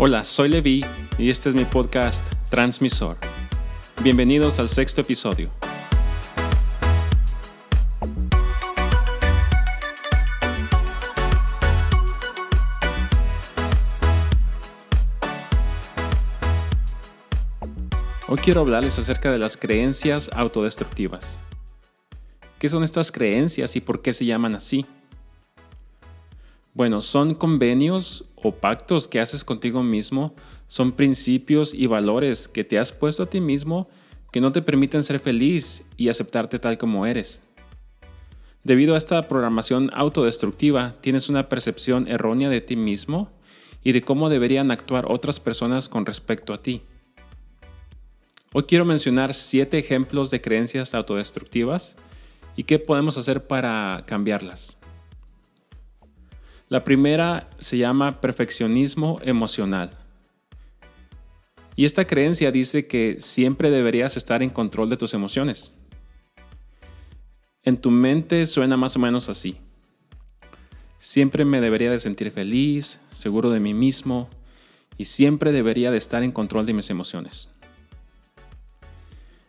Hola, soy Levi y este es mi podcast Transmisor. Bienvenidos al sexto episodio. Hoy quiero hablarles acerca de las creencias autodestructivas. ¿Qué son estas creencias y por qué se llaman así? Bueno, son convenios o pactos que haces contigo mismo, son principios y valores que te has puesto a ti mismo que no te permiten ser feliz y aceptarte tal como eres. Debido a esta programación autodestructiva, tienes una percepción errónea de ti mismo y de cómo deberían actuar otras personas con respecto a ti. Hoy quiero mencionar siete ejemplos de creencias autodestructivas y qué podemos hacer para cambiarlas. La primera se llama perfeccionismo emocional. Y esta creencia dice que siempre deberías estar en control de tus emociones. En tu mente suena más o menos así. Siempre me debería de sentir feliz, seguro de mí mismo y siempre debería de estar en control de mis emociones.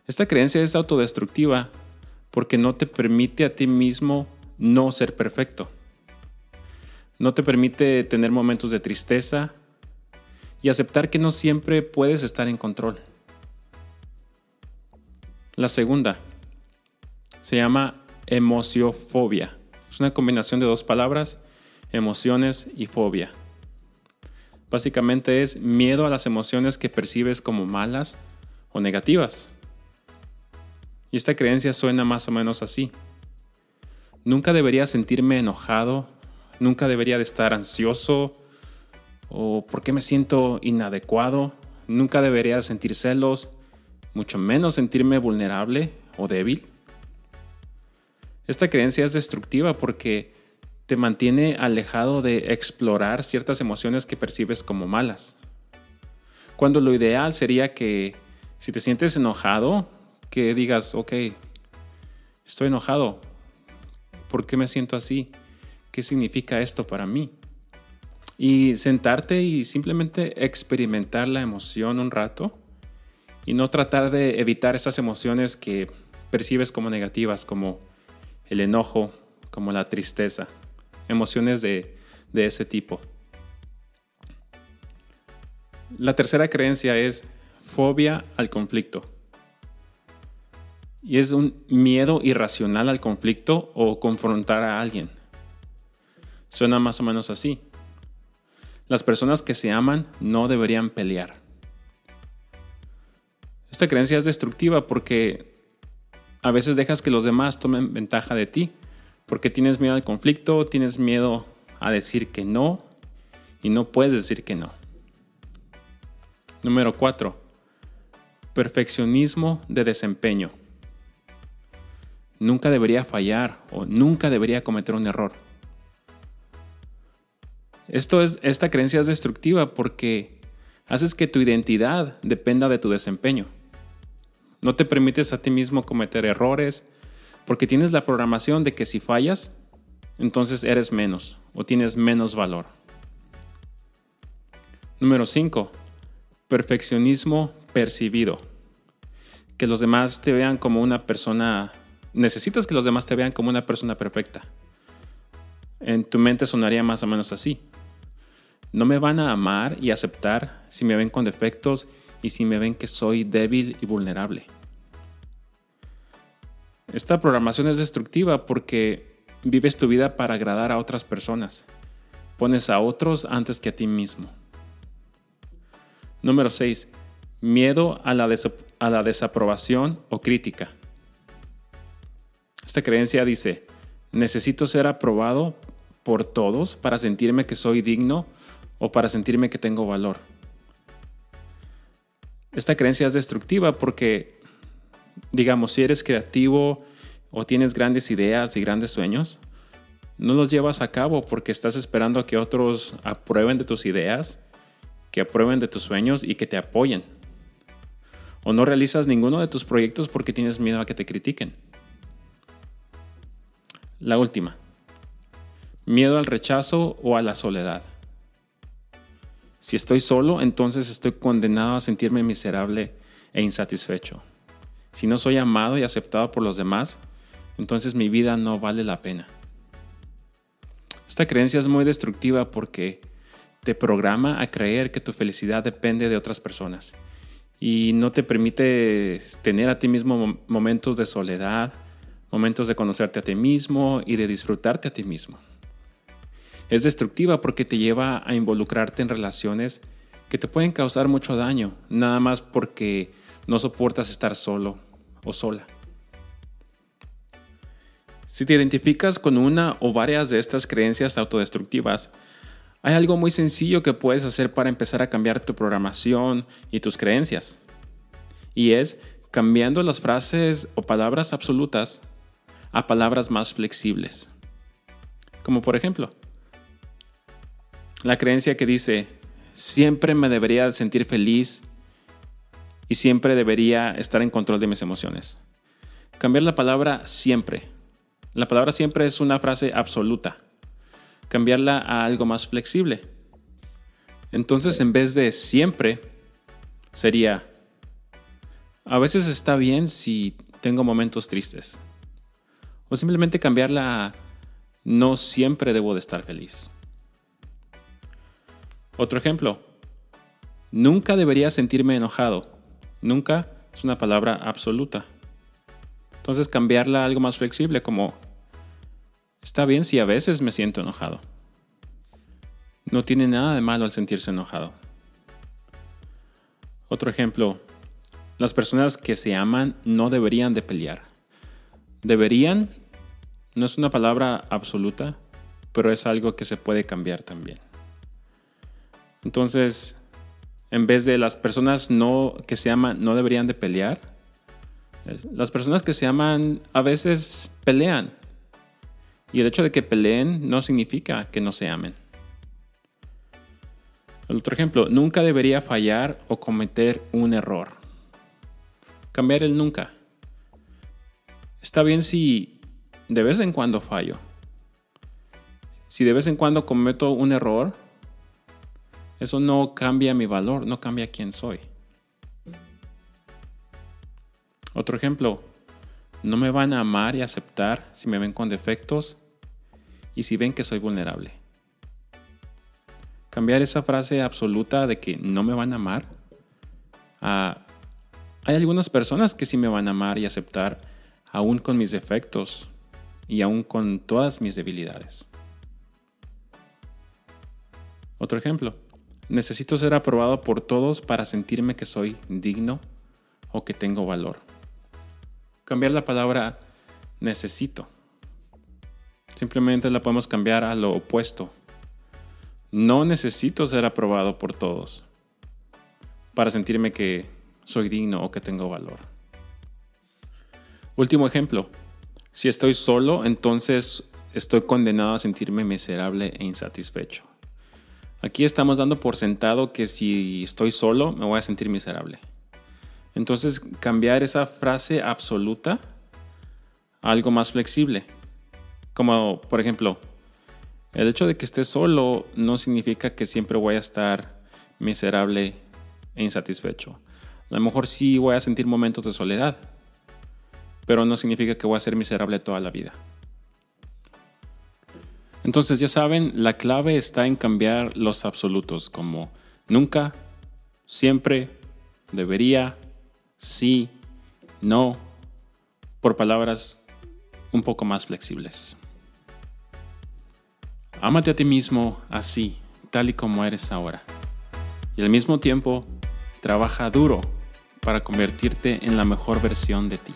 Esta creencia es autodestructiva porque no te permite a ti mismo no ser perfecto. No te permite tener momentos de tristeza y aceptar que no siempre puedes estar en control. La segunda se llama emociofobia. Es una combinación de dos palabras, emociones y fobia. Básicamente es miedo a las emociones que percibes como malas o negativas. Y esta creencia suena más o menos así. Nunca debería sentirme enojado nunca debería de estar ansioso o por qué me siento inadecuado, nunca debería sentir celos, mucho menos sentirme vulnerable o débil. Esta creencia es destructiva porque te mantiene alejado de explorar ciertas emociones que percibes como malas. Cuando lo ideal sería que si te sientes enojado, que digas, ok, estoy enojado, ¿por qué me siento así? Qué significa esto para mí. Y sentarte y simplemente experimentar la emoción un rato y no tratar de evitar esas emociones que percibes como negativas, como el enojo, como la tristeza, emociones de, de ese tipo. La tercera creencia es fobia al conflicto. Y es un miedo irracional al conflicto o confrontar a alguien. Suena más o menos así. Las personas que se aman no deberían pelear. Esta creencia es destructiva porque a veces dejas que los demás tomen ventaja de ti, porque tienes miedo al conflicto, tienes miedo a decir que no y no puedes decir que no. Número 4. Perfeccionismo de desempeño. Nunca debería fallar o nunca debería cometer un error. Esto es, esta creencia es destructiva porque haces que tu identidad dependa de tu desempeño. No te permites a ti mismo cometer errores porque tienes la programación de que si fallas, entonces eres menos o tienes menos valor. Número 5. Perfeccionismo percibido. Que los demás te vean como una persona... Necesitas que los demás te vean como una persona perfecta. En tu mente sonaría más o menos así. No me van a amar y aceptar si me ven con defectos y si me ven que soy débil y vulnerable. Esta programación es destructiva porque vives tu vida para agradar a otras personas. Pones a otros antes que a ti mismo. Número 6. Miedo a la, a la desaprobación o crítica. Esta creencia dice, necesito ser aprobado por todos para sentirme que soy digno o para sentirme que tengo valor. Esta creencia es destructiva porque, digamos, si eres creativo o tienes grandes ideas y grandes sueños, no los llevas a cabo porque estás esperando a que otros aprueben de tus ideas, que aprueben de tus sueños y que te apoyen. O no realizas ninguno de tus proyectos porque tienes miedo a que te critiquen. La última. Miedo al rechazo o a la soledad. Si estoy solo, entonces estoy condenado a sentirme miserable e insatisfecho. Si no soy amado y aceptado por los demás, entonces mi vida no vale la pena. Esta creencia es muy destructiva porque te programa a creer que tu felicidad depende de otras personas y no te permite tener a ti mismo momentos de soledad, momentos de conocerte a ti mismo y de disfrutarte a ti mismo. Es destructiva porque te lleva a involucrarte en relaciones que te pueden causar mucho daño, nada más porque no soportas estar solo o sola. Si te identificas con una o varias de estas creencias autodestructivas, hay algo muy sencillo que puedes hacer para empezar a cambiar tu programación y tus creencias. Y es cambiando las frases o palabras absolutas a palabras más flexibles. Como por ejemplo, la creencia que dice, siempre me debería sentir feliz y siempre debería estar en control de mis emociones. Cambiar la palabra siempre. La palabra siempre es una frase absoluta. Cambiarla a algo más flexible. Entonces, en vez de siempre, sería, a veces está bien si tengo momentos tristes. O simplemente cambiarla a, no siempre debo de estar feliz. Otro ejemplo, nunca debería sentirme enojado Nunca es una palabra absoluta. Entonces cambiarla a algo más flexible como, está bien si a veces me siento enojado. No tiene nada de malo al sentirse enojado. Otro ejemplo, las personas que se aman no deberían de pelear. Deberían no es una palabra absoluta, pero es algo que se puede cambiar también. Entonces, en vez de las personas no, que se aman no deberían de pelear. Las personas que se aman a veces pelean. Y el hecho de que peleen no significa que no se amen. El otro ejemplo, nunca debería fallar o cometer un error. Cambiar el nunca. Está bien si de vez en cuando fallo. Si de vez en cuando cometo un error, eso no cambia mi valor, no cambia quién soy. Otro ejemplo, no me van a amar y aceptar si me ven con defectos y si ven que soy vulnerable. Cambiar esa frase absoluta de que no me van a amar a hay algunas personas que sí me van a amar y aceptar aún con mis defectos y aún con todas mis debilidades. Otro ejemplo, Necesito ser aprobado por todos para sentirme que soy digno o que tengo valor. Cambiar la palabra necesito. Simplemente la podemos cambiar a lo opuesto. No necesito ser aprobado por todos para sentirme que soy digno o que tengo valor. Último ejemplo. Si estoy solo, entonces estoy condenado a sentirme miserable e insatisfecho. Aquí estamos dando por sentado que si estoy solo me voy a sentir miserable. Entonces cambiar esa frase absoluta a algo más flexible. Como por ejemplo, el hecho de que esté solo no significa que siempre voy a estar miserable e insatisfecho. A lo mejor sí voy a sentir momentos de soledad, pero no significa que voy a ser miserable toda la vida. Entonces ya saben, la clave está en cambiar los absolutos como nunca, siempre, debería, sí, no, por palabras un poco más flexibles. Ámate a ti mismo así, tal y como eres ahora. Y al mismo tiempo, trabaja duro para convertirte en la mejor versión de ti.